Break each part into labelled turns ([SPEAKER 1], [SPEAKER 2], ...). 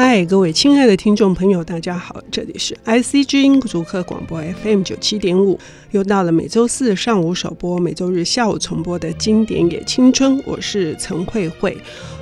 [SPEAKER 1] 嗨，各位亲爱的听众朋友，大家好，这里是 IC 之音竹科广播 FM 九七点五，又到了每周四上午首播、每周日下午重播的经典也青春，我是陈慧慧，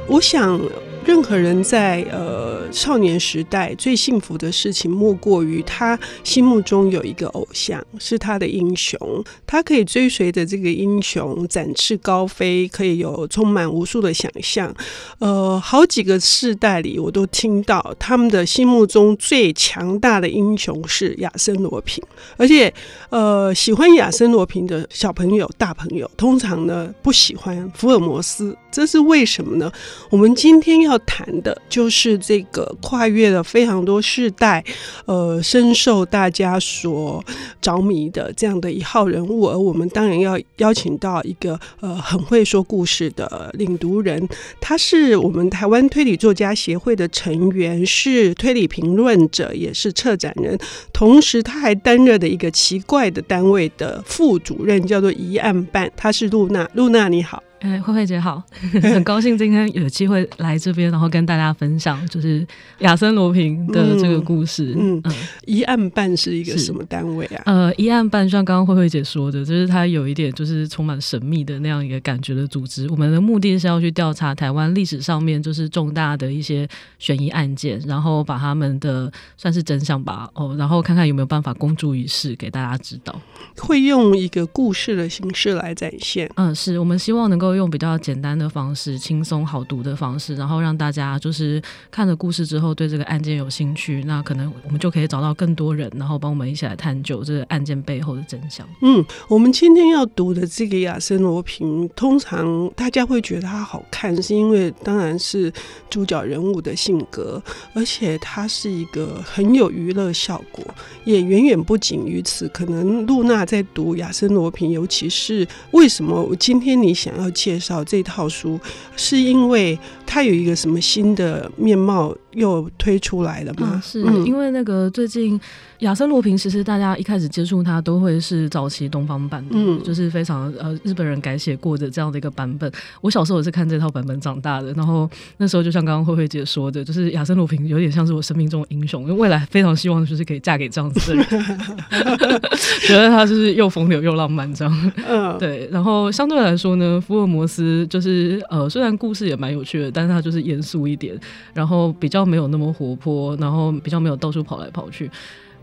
[SPEAKER 1] 我想。任何人在呃少年时代最幸福的事情，莫过于他心目中有一个偶像，是他的英雄，他可以追随着这个英雄展翅高飞，可以有充满无数的想象。呃，好几个世代里，我都听到他们的心目中最强大的英雄是亚森罗平，而且呃，喜欢亚森罗平的小朋友、大朋友，通常呢不喜欢福尔摩斯，这是为什么呢？我们今天要。谈的就是这个跨越了非常多世代，呃，深受大家所着迷的这样的一号人物，而我们当然要邀请到一个呃很会说故事的领读人，他是我们台湾推理作家协会的成员，是推理评论者，也是策展人，同时他还担任的一个奇怪的单位的副主任，叫做疑案办，他是露娜，露娜你好。
[SPEAKER 2] 哎，慧慧姐好，很高兴今天有机会来这边，然后跟大家分享就是亚森罗平的这个故事。嗯嗯，
[SPEAKER 1] 一案办是一个什么单位啊？
[SPEAKER 2] 呃，一案办像刚刚慧慧姐说的，就是它有一点就是充满神秘的那样一个感觉的组织。我们的目的是要去调查台湾历史上面就是重大的一些悬疑案件，然后把他们的算是真相吧，哦，然后看看有没有办法公诸于世，给大家知道。
[SPEAKER 1] 会用一个故事的形式来展现。
[SPEAKER 2] 嗯，是我们希望能够。用比较简单的方式，轻松好读的方式，然后让大家就是看了故事之后对这个案件有兴趣，那可能我们就可以找到更多人，然后帮我们一起来探究这个案件背后的真相。
[SPEAKER 1] 嗯，我们今天要读的这个亚森罗平，通常大家会觉得它好看，是因为当然是主角人物的性格，而且它是一个很有娱乐效果，也远远不仅于此。可能露娜在读亚森罗平，尤其是为什么我今天你想要。介绍这套书，是因为它有一个什么新的面貌又推出来了吗？
[SPEAKER 2] 啊、是因为那个最近。亚森罗平其实大家一开始接触它都会是早期东方版的，嗯，就是非常呃日本人改写过的这样的一个版本。我小时候也是看这套版本长大的，然后那时候就像刚刚慧慧姐说的，就是亚森罗平有点像是我生命中的英雄，因为未来非常希望就是可以嫁给这样子的人，觉得他就是又风流又浪漫这样。嗯，对。然后相对来说呢，福尔摩斯就是呃虽然故事也蛮有趣的，但是他就是严肃一点，然后比较没有那么活泼，然后比较没有到处跑来跑去。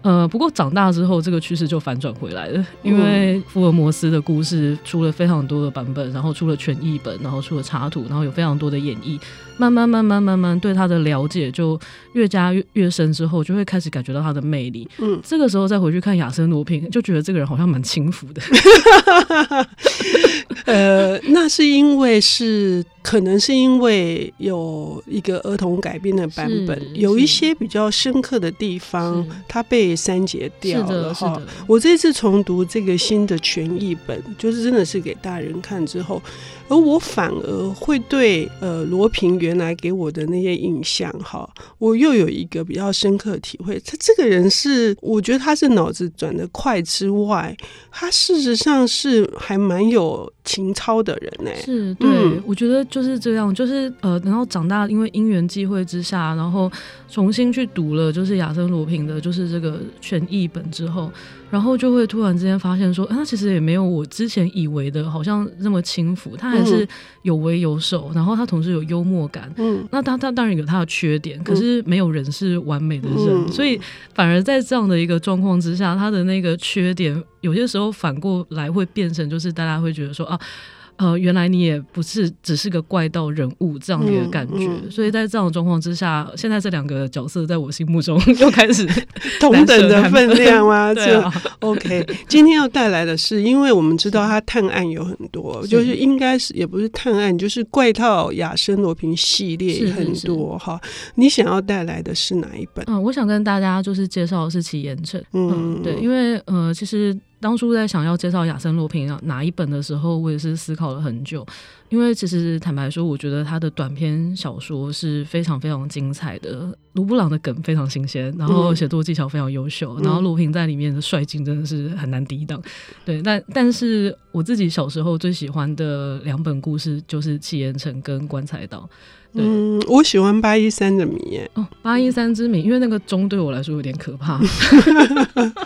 [SPEAKER 2] 呃，不过长大之后，这个趋势就反转回来了，因为福尔摩斯的故事出了非常多的版本，然后出了全译本，然后出了插图，然后有非常多的演绎。慢慢慢慢慢慢对他的了解就越加越越深之后，就会开始感觉到他的魅力。嗯，这个时候再回去看亚森罗平，就觉得这个人好像蛮轻浮的。
[SPEAKER 1] 呃，那是因为是可能是因为有一个儿童改编的版本，有一些比较深刻的地方，它被删节掉了哈。我这次重读这个新的全译本，就是真的是给大人看之后。而我反而会对呃罗平原来给我的那些印象哈，我又有一个比较深刻的体会。他这个人是，我觉得他是脑子转得快之外，他事实上是还蛮有情操的人呢。
[SPEAKER 2] 是，对，嗯，我觉得就是这样，就是呃，然后长大，因为因缘际会之下，然后重新去读了就是亚森罗平的，就是这个全译本之后。然后就会突然之间发现说，他其实也没有我之前以为的，好像那么轻浮。他还是有为有守，然后他同时有幽默感。嗯，那他他当然有他的缺点，可是没有人是完美的人，所以反而在这样的一个状况之下，他的那个缺点有些时候反过来会变成，就是大家会觉得说啊。呃，原来你也不是只是个怪盗人物这样的一个感觉，嗯嗯、所以在这样的状况之下，现在这两个角色在我心目中又开始
[SPEAKER 1] 同等的分量吗？对啊。OK，今天要带来的是，因为我们知道他探案有很多，就是应该是也不是探案，就是怪盗亚森罗平系列也很多哈。你想要带来的是哪一本？
[SPEAKER 2] 嗯，我想跟大家就是介绍的是奇岩城。嗯，对，因为呃，其实。当初在想要介绍亚森罗平哪一本的时候，我也是思考了很久。因为其实坦白说，我觉得他的短篇小说是非常非常精彩的。卢布朗的梗非常新鲜，然后写作技巧非常优秀，嗯、然后罗平在里面的率劲真的是很难抵挡。对，但但是我自己小时候最喜欢的两本故事就是《奇岩城》跟《棺材岛》。
[SPEAKER 1] 嗯，我喜欢八一三的谜耶。
[SPEAKER 2] 哦，八一三之谜，因为那个钟对我来说有点可怕。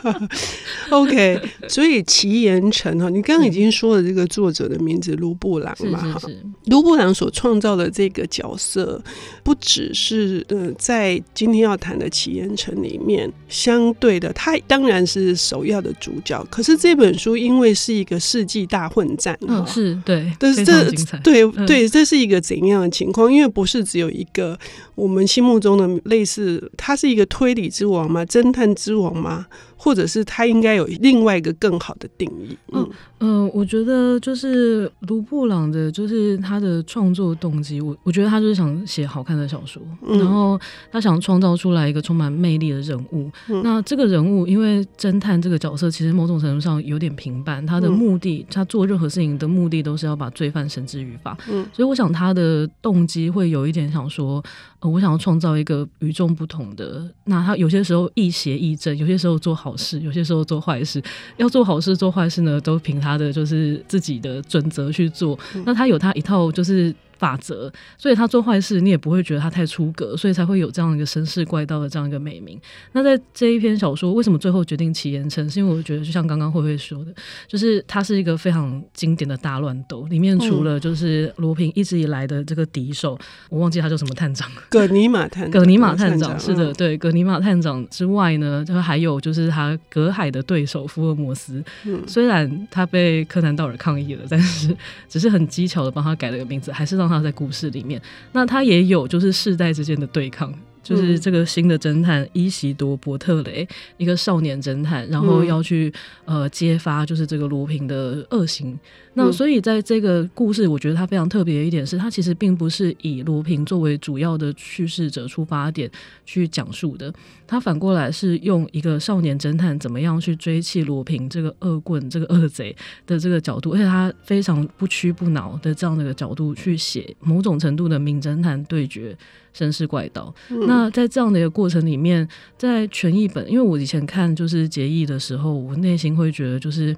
[SPEAKER 1] OK，所以齐岩城哈，你刚刚已经说了这个作者的名字卢布朗嘛哈，卢布朗所创造的这个角色，不只是呃在今天要谈的齐岩城里面相对的，他当然是首要的主角。可是这本书因为是一个世纪大混战，
[SPEAKER 2] 嗯，是对，
[SPEAKER 1] 但是这对对，这是一个怎样的情况？因为不是只有一个我们心目中的类似，他是一个推理之王吗？侦探之王吗？或者是他应该有另外一个更好的定义？嗯
[SPEAKER 2] 嗯、呃，我觉得就是卢布朗的，就是他的创作动机，我我觉得他就是想写好看的小说，嗯、然后他想创造出来一个充满魅力的人物。嗯、那这个人物，因为侦探这个角色，其实某种程度上有点平凡，他的目的，他做任何事情的目的都是要把罪犯绳之于法。嗯，所以我想他的动机会有一点想说。呃，我想要创造一个与众不同的。那他有些时候亦邪亦正，有些时候做好事，有些时候做坏事。要做好事做坏事呢，都凭他的就是自己的准则去做。那他有他一套就是。法则，所以他做坏事，你也不会觉得他太出格，所以才会有这样一个绅士怪盗的这样一个美名。那在这一篇小说，为什么最后决定起言城？是因为我觉得，就像刚刚慧慧说的，就是它是一个非常经典的大乱斗，里面除了就是罗平一直以来的这个敌手，嗯、我忘记他叫什么探长，
[SPEAKER 1] 葛尼玛探
[SPEAKER 2] 葛尼玛探长，是的，对，葛尼玛探长之外呢，就还有就是他隔海的对手福尔摩斯。嗯，虽然他被柯南道尔抗议了，但是只是很机巧的帮他改了个名字，还是让。他在故事里面，那他也有就是世代之间的对抗，就是这个新的侦探伊西多伯特雷，一个少年侦探，然后要去呃揭发就是这个罗平的恶行。那所以在这个故事，我觉得它非常特别的一点是，它其实并不是以罗平作为主要的叙事者出发点去讲述的，它反过来是用一个少年侦探怎么样去追弃罗平这个恶棍、这个恶贼的这个角度，而且他非常不屈不挠的这样的一个角度去写某种程度的名侦探对决绅士怪盗。嗯、那在这样的一个过程里面，在全译本，因为我以前看就是结义的时候，我内心会觉得就是。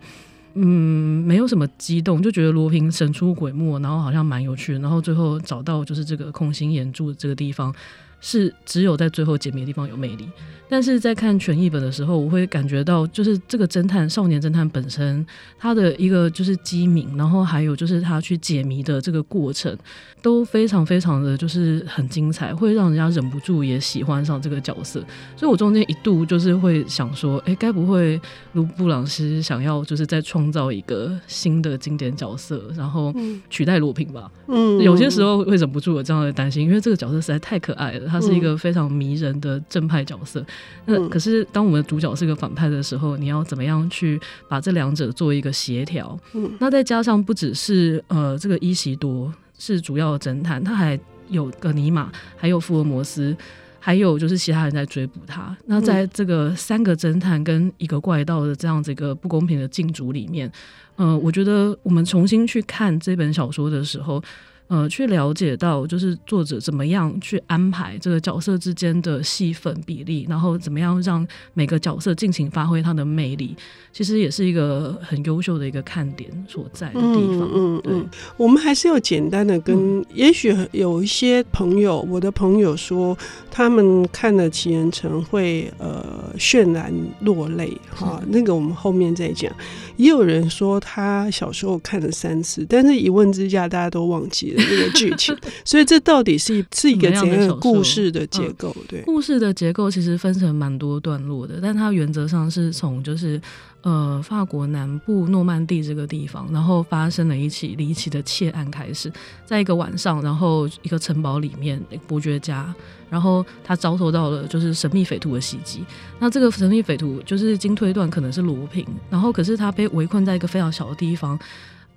[SPEAKER 2] 嗯，没有什么激动，就觉得罗平神出鬼没，然后好像蛮有趣的，然后最后找到就是这个空心岩柱这个地方，是只有在最后解谜的地方有魅力。但是在看全译本的时候，我会感觉到，就是这个侦探少年侦探本身，他的一个就是机敏，然后还有就是他去解谜的这个过程，都非常非常的就是很精彩，会让人家忍不住也喜欢上这个角色。所以我中间一度就是会想说，哎，该不会卢布朗斯想要就是再创造一个新的经典角色，然后取代罗平吧？嗯，有些时候会忍不住有这样的担心，因为这个角色实在太可爱了，他是一个非常迷人的正派角色。那可是，当我们的主角是个反派的时候，你要怎么样去把这两者做一个协调？嗯，那再加上不只是呃，这个伊西多是主要的侦探，他还有个尼玛，还有福尔摩斯，还有就是其他人在追捕他。那在这个三个侦探跟一个怪盗的这样子一个不公平的竞逐里面，呃，我觉得我们重新去看这本小说的时候。呃，去了解到就是作者怎么样去安排这个角色之间的戏份比例，然后怎么样让每个角色尽情发挥他的魅力，其实也是一个很优秀的一个看点所在的地方。嗯，嗯，
[SPEAKER 1] 我们还是要简单的跟，嗯、也许有一些朋友，我的朋友说他们看了《奇岩城》会呃泫然落泪，哈，那个我们后面再讲。也有人说他小时候看了三次，但是一问之下大家都忘记了。这个剧情，所以这到底是是一个怎样的故事的结构？对，
[SPEAKER 2] 故事的结构其实分成蛮多段落的，但它原则上是从就是呃法国南部诺曼底这个地方，然后发生了一起离奇的窃案开始，在一个晚上，然后一个城堡里面，伯爵家，然后他遭受到了就是神秘匪徒的袭击。那这个神秘匪徒就是经推断可能是罗平，然后可是他被围困在一个非常小的地方。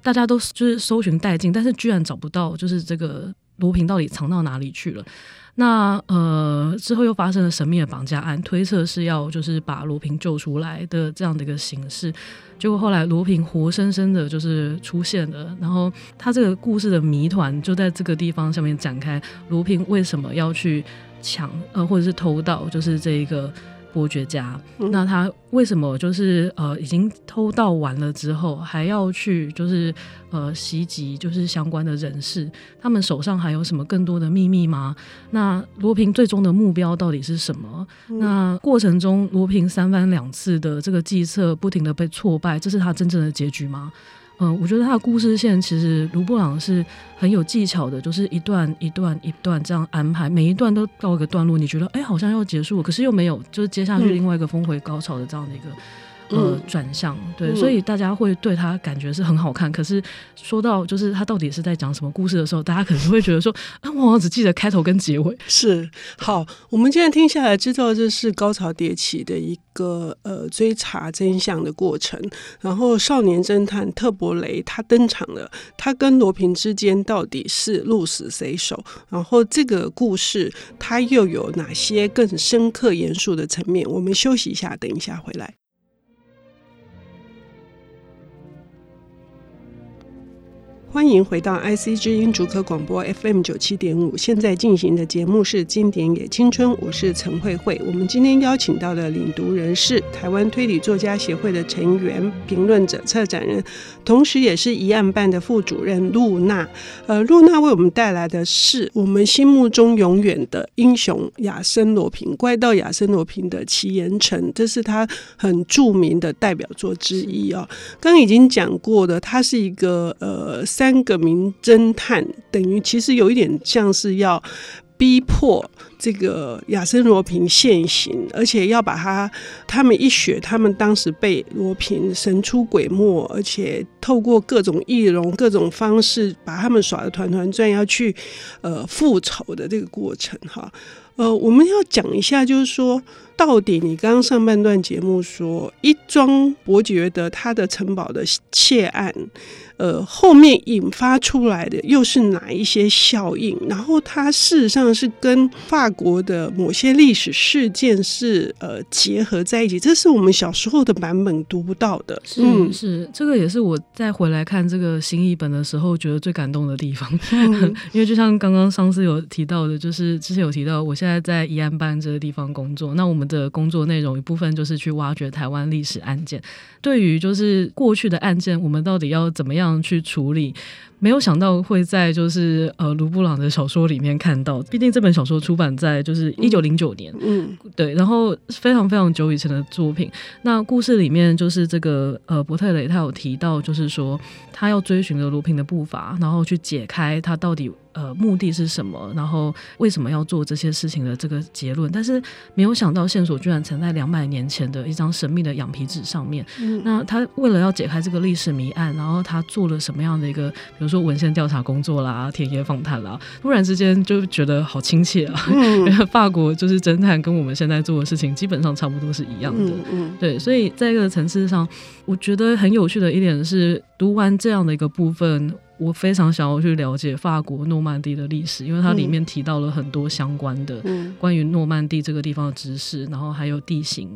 [SPEAKER 2] 大家都就是搜寻殆尽，但是居然找不到，就是这个罗平到底藏到哪里去了？那呃之后又发生了神秘的绑架案，推测是要就是把罗平救出来的这样的一个形式。结果后来罗平活生生的就是出现了，然后他这个故事的谜团就在这个地方上面展开。罗平为什么要去抢呃或者是偷盗？就是这一个。伯爵家。嗯、那他为什么就是呃已经偷盗完了之后，还要去就是呃袭击就是相关的人士？他们手上还有什么更多的秘密吗？那罗平最终的目标到底是什么？嗯、那过程中罗平三番两次的这个计策不停的被挫败，这是他真正的结局吗？嗯，我觉得他的故事线其实卢布朗是很有技巧的，就是一段一段一段这样安排，每一段都到一个段落，你觉得哎，好像要结束了，可是又没有，就是接下去另外一个峰回高潮的这样的一个。呃，转向对，嗯、所以大家会对他感觉是很好看。可是说到就是他到底是在讲什么故事的时候，大家可能会觉得说，啊，我好像只记得开头跟结尾。
[SPEAKER 1] 是好，我们现在听下来，知道这是高潮迭起的一个呃追查真相的过程。然后少年侦探特伯雷他登场了，他跟罗平之间到底是鹿死谁手？然后这个故事它又有哪些更深刻严肃的层面？我们休息一下，等一下回来。欢迎回到 IC 之音竹科广播 FM 九七点五，现在进行的节目是《经典也青春》，我是陈慧慧。我们今天邀请到的领读人是台湾推理作家协会的成员、评论者、策展人，同时也是疑案办的副主任露娜。呃，露娜为我们带来的是我们心目中永远的英雄亚森罗平，怪盗亚森罗平的奇岩城，这是他很著名的代表作之一啊。刚已经讲过的，他是一个呃。三个名侦探等于其实有一点像是要逼迫这个亚森罗平现行，而且要把他他们一学，他们当时被罗平神出鬼没，而且透过各种易容、各种方式把他们耍得团团转，要去呃复仇的这个过程哈。呃，我们要讲一下，就是说到底你刚刚上半段节目说一桩伯爵的他的城堡的窃案。呃，后面引发出来的又是哪一些效应？然后它事实上是跟法国的某些历史事件是呃结合在一起，这是我们小时候的版本读不到的。
[SPEAKER 2] 是是，这个也是我再回来看这个新译本的时候觉得最感动的地方。嗯、因为就像刚刚上次有提到的，就是之前有提到，我现在在在宜安班这个地方工作，那我们的工作内容一部分就是去挖掘台湾历史案件。对于就是过去的案件，我们到底要怎么样去处理？没有想到会在就是呃卢布朗的小说里面看到，毕竟这本小说出版在就是一九零九年，嗯，对，然后非常非常久以前的作品。那故事里面就是这个呃伯特雷他有提到，就是说他要追寻着罗平的步伐，然后去解开他到底呃目的是什么，然后为什么要做这些事情的这个结论。但是没有想到线索居然藏在两百年前的一张神秘的羊皮纸上面。嗯，那他为了要解开这个历史谜案，然后他做了什么样的一个，比如说。文献调查工作啦，田野访谈啦，突然之间就觉得好亲切啊！因为、嗯、法国就是侦探，跟我们现在做的事情基本上差不多是一样的。嗯嗯、对，所以在这个层次上，我觉得很有趣的一点是，读完这样的一个部分。我非常想要去了解法国诺曼底的历史，因为它里面提到了很多相关的关于诺曼底这个地方的知识，然后还有地形，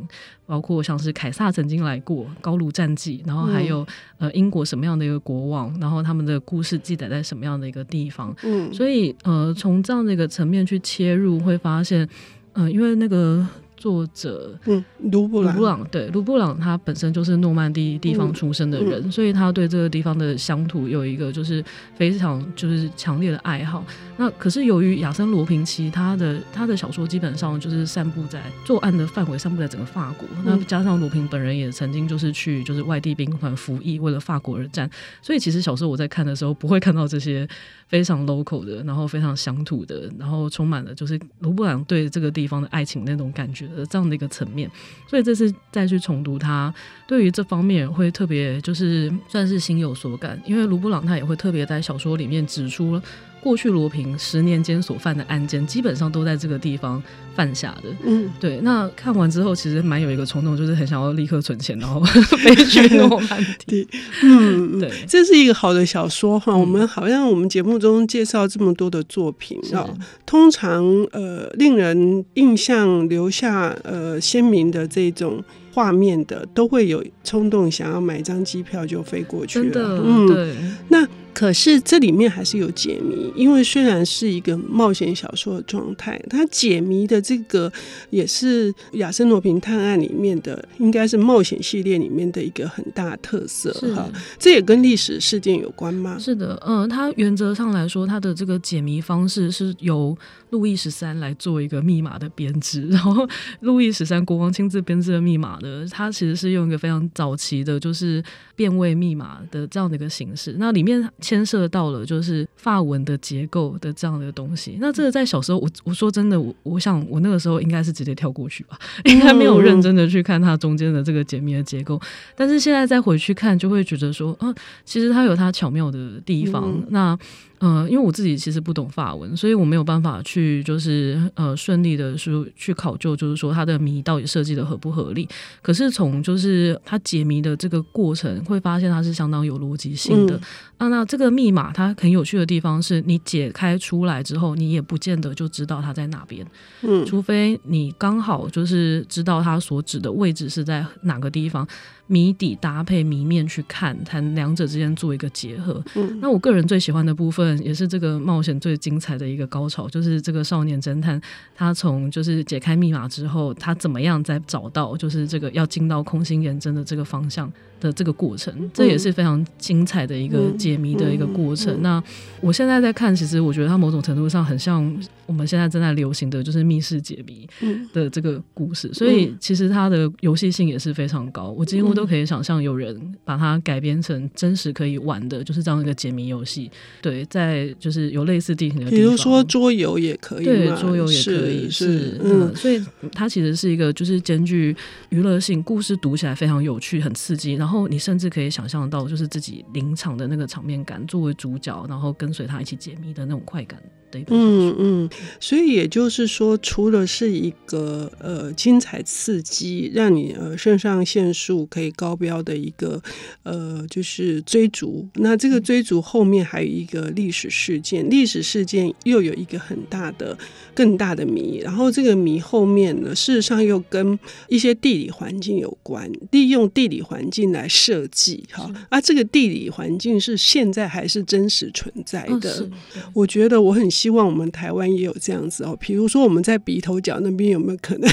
[SPEAKER 2] 包括像是凯撒曾经来过、高卢战记，然后还有呃英国什么样的一个国王，然后他们的故事记载在什么样的一个地方。嗯，所以呃从这样的一个层面去切入，会发现，呃，因为那个。作者，嗯，卢布朗，卢布朗，对，卢布朗他本身就是诺曼底地方出生的人，嗯嗯、所以他对这个地方的乡土有一个就是非常就是强烈的爱好。那可是由于亚森罗平其他的他的小说基本上就是散布在作案的范围，散布在整个法国。嗯、那加上罗平本人也曾经就是去就是外地兵团服役，为了法国而战。所以其实小时候我在看的时候，不会看到这些非常 local 的，然后非常乡土的，然后充满了就是卢布朗对这个地方的爱情那种感觉的。这样的一个层面，所以这次再去重读它，对于这方面会特别就是算是心有所感，因为卢布朗他也会特别在小说里面指出。过去罗平十年间所犯的案件，基本上都在这个地方犯下的。嗯，对。那看完之后，其实蛮有一个冲动，就是很想要立刻存钱，然后 飞去诺曼底。嗯，对，这是一个好的小说哈。嗯、我们好像我们节目中介绍这么多的作品啊，是通常呃令人印象留下呃鲜明的这种画面的，都会有冲动想要买张机票就飞过去了。嗯，对。那。
[SPEAKER 1] 可是这里面还是有解谜，因为虽然是一个冒险小说的状态，它解谜的这个也是亚森罗平探案里面的，应该是冒险系列里面的一个很大特色哈。这也跟历史事件有关吗？
[SPEAKER 2] 是的，嗯、呃，它原则上来说，它的这个解谜方式是由路易十三来做一个密码的编织，然后路易十三国王亲自编制的密码的，它其实是用一个非常早期的，就是变位密码的这样的一个形式，那里面。牵涉到了就是发文的结构的这样的东西，那这个在小时候，我我说真的，我我想我那个时候应该是直接跳过去吧，应该没有认真的去看它中间的这个解密的结构。但是现在再回去看，就会觉得说，啊，其实它有它巧妙的地方。那呃，因为我自己其实不懂法文，所以我没有办法去就是呃顺利的说去考究，就是说它的谜到底设计的合不合理。可是从就是它解谜的这个过程，会发现它是相当有逻辑性的。啊，那这个密码它很有趣的地方是，你解开出来之后，你也不见得就知道它在哪边。嗯，除非你刚好就是知道它所指的位置是在哪个地方。谜底搭配谜面去看，它两者之间做一个结合。嗯，那我个人最喜欢的部分，也是这个冒险最精彩的一个高潮，就是这个少年侦探他从就是解开密码之后，他怎么样再找到就是这个要进到空心眼针的这个方向。的这个过程，这也是非常精彩的一个解谜的一个过程。那我现在在看，其实我觉得它某种程度上很像我们现在正在流行的就是密室解谜的这个故事，所以其实它的游戏性也是非常高。我几乎都可以想象有人把它改编成真实可以玩的，就是这样一个解谜游戏。对，在就是有类似地形的地方，
[SPEAKER 1] 比如说桌游也可以，
[SPEAKER 2] 对，桌游也可以，是，是嗯，所以它其实是一个就是兼具娱乐性，故事读起来非常有趣，很刺激，然后你甚至可以想象到就是自己临场的那个场面感，作为主角，然后跟随他一起解谜的那种快感。
[SPEAKER 1] 嗯嗯，所以也就是说，除了是一个呃精彩刺激，让你呃肾上腺素可以高标的一个呃就是追逐，那这个追逐后面还有一个历史事件，历史事件又有一个很大的更大的谜，然后这个谜后面呢，事实上又跟一些地理环境有关，利用地理环境来设计哈，啊、这个地理环境是现在还是真实存在的，哦、我觉得我很。希望我们台湾也有这样子哦，比如说我们在鼻头角那边有没有可能，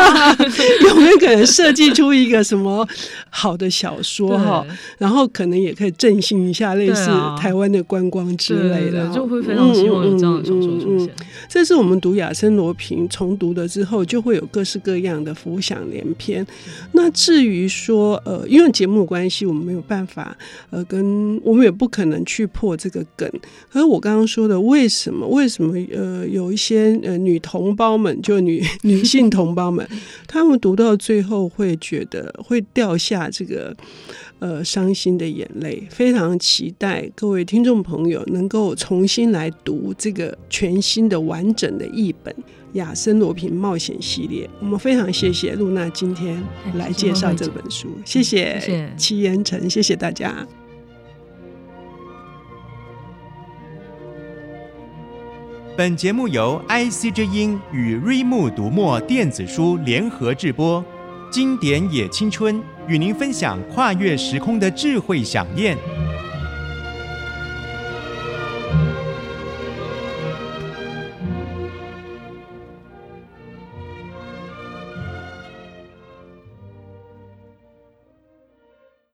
[SPEAKER 1] 有没有可能设计出一个什么好的小说哈？然后可能也可以振兴一下类似台湾的观光之类的，
[SPEAKER 2] 就会非常希望有这样的小说出现。
[SPEAKER 1] 这是我们读亚森罗平重读了之后，就会有各式各样的浮想联翩。那至于说呃，因为节目关系，我们没有办法呃，跟我们也不可能去破这个梗。可是我刚刚说的为什么？为什么呃有一些呃女同胞们，就女 女性同胞们，她们读到最后会觉得会掉下这个呃伤心的眼泪。非常期待各位听众朋友能够重新来读这个全新的完整的译本《亚森罗平冒险系列》。我们非常谢谢露娜今天来介绍这本书，谢谢齐延成，谢谢大家。
[SPEAKER 3] 本节目由 IC 之音与瑞木读墨电子书联合制播，经典也青春与您分享跨越时空的智慧饗宴。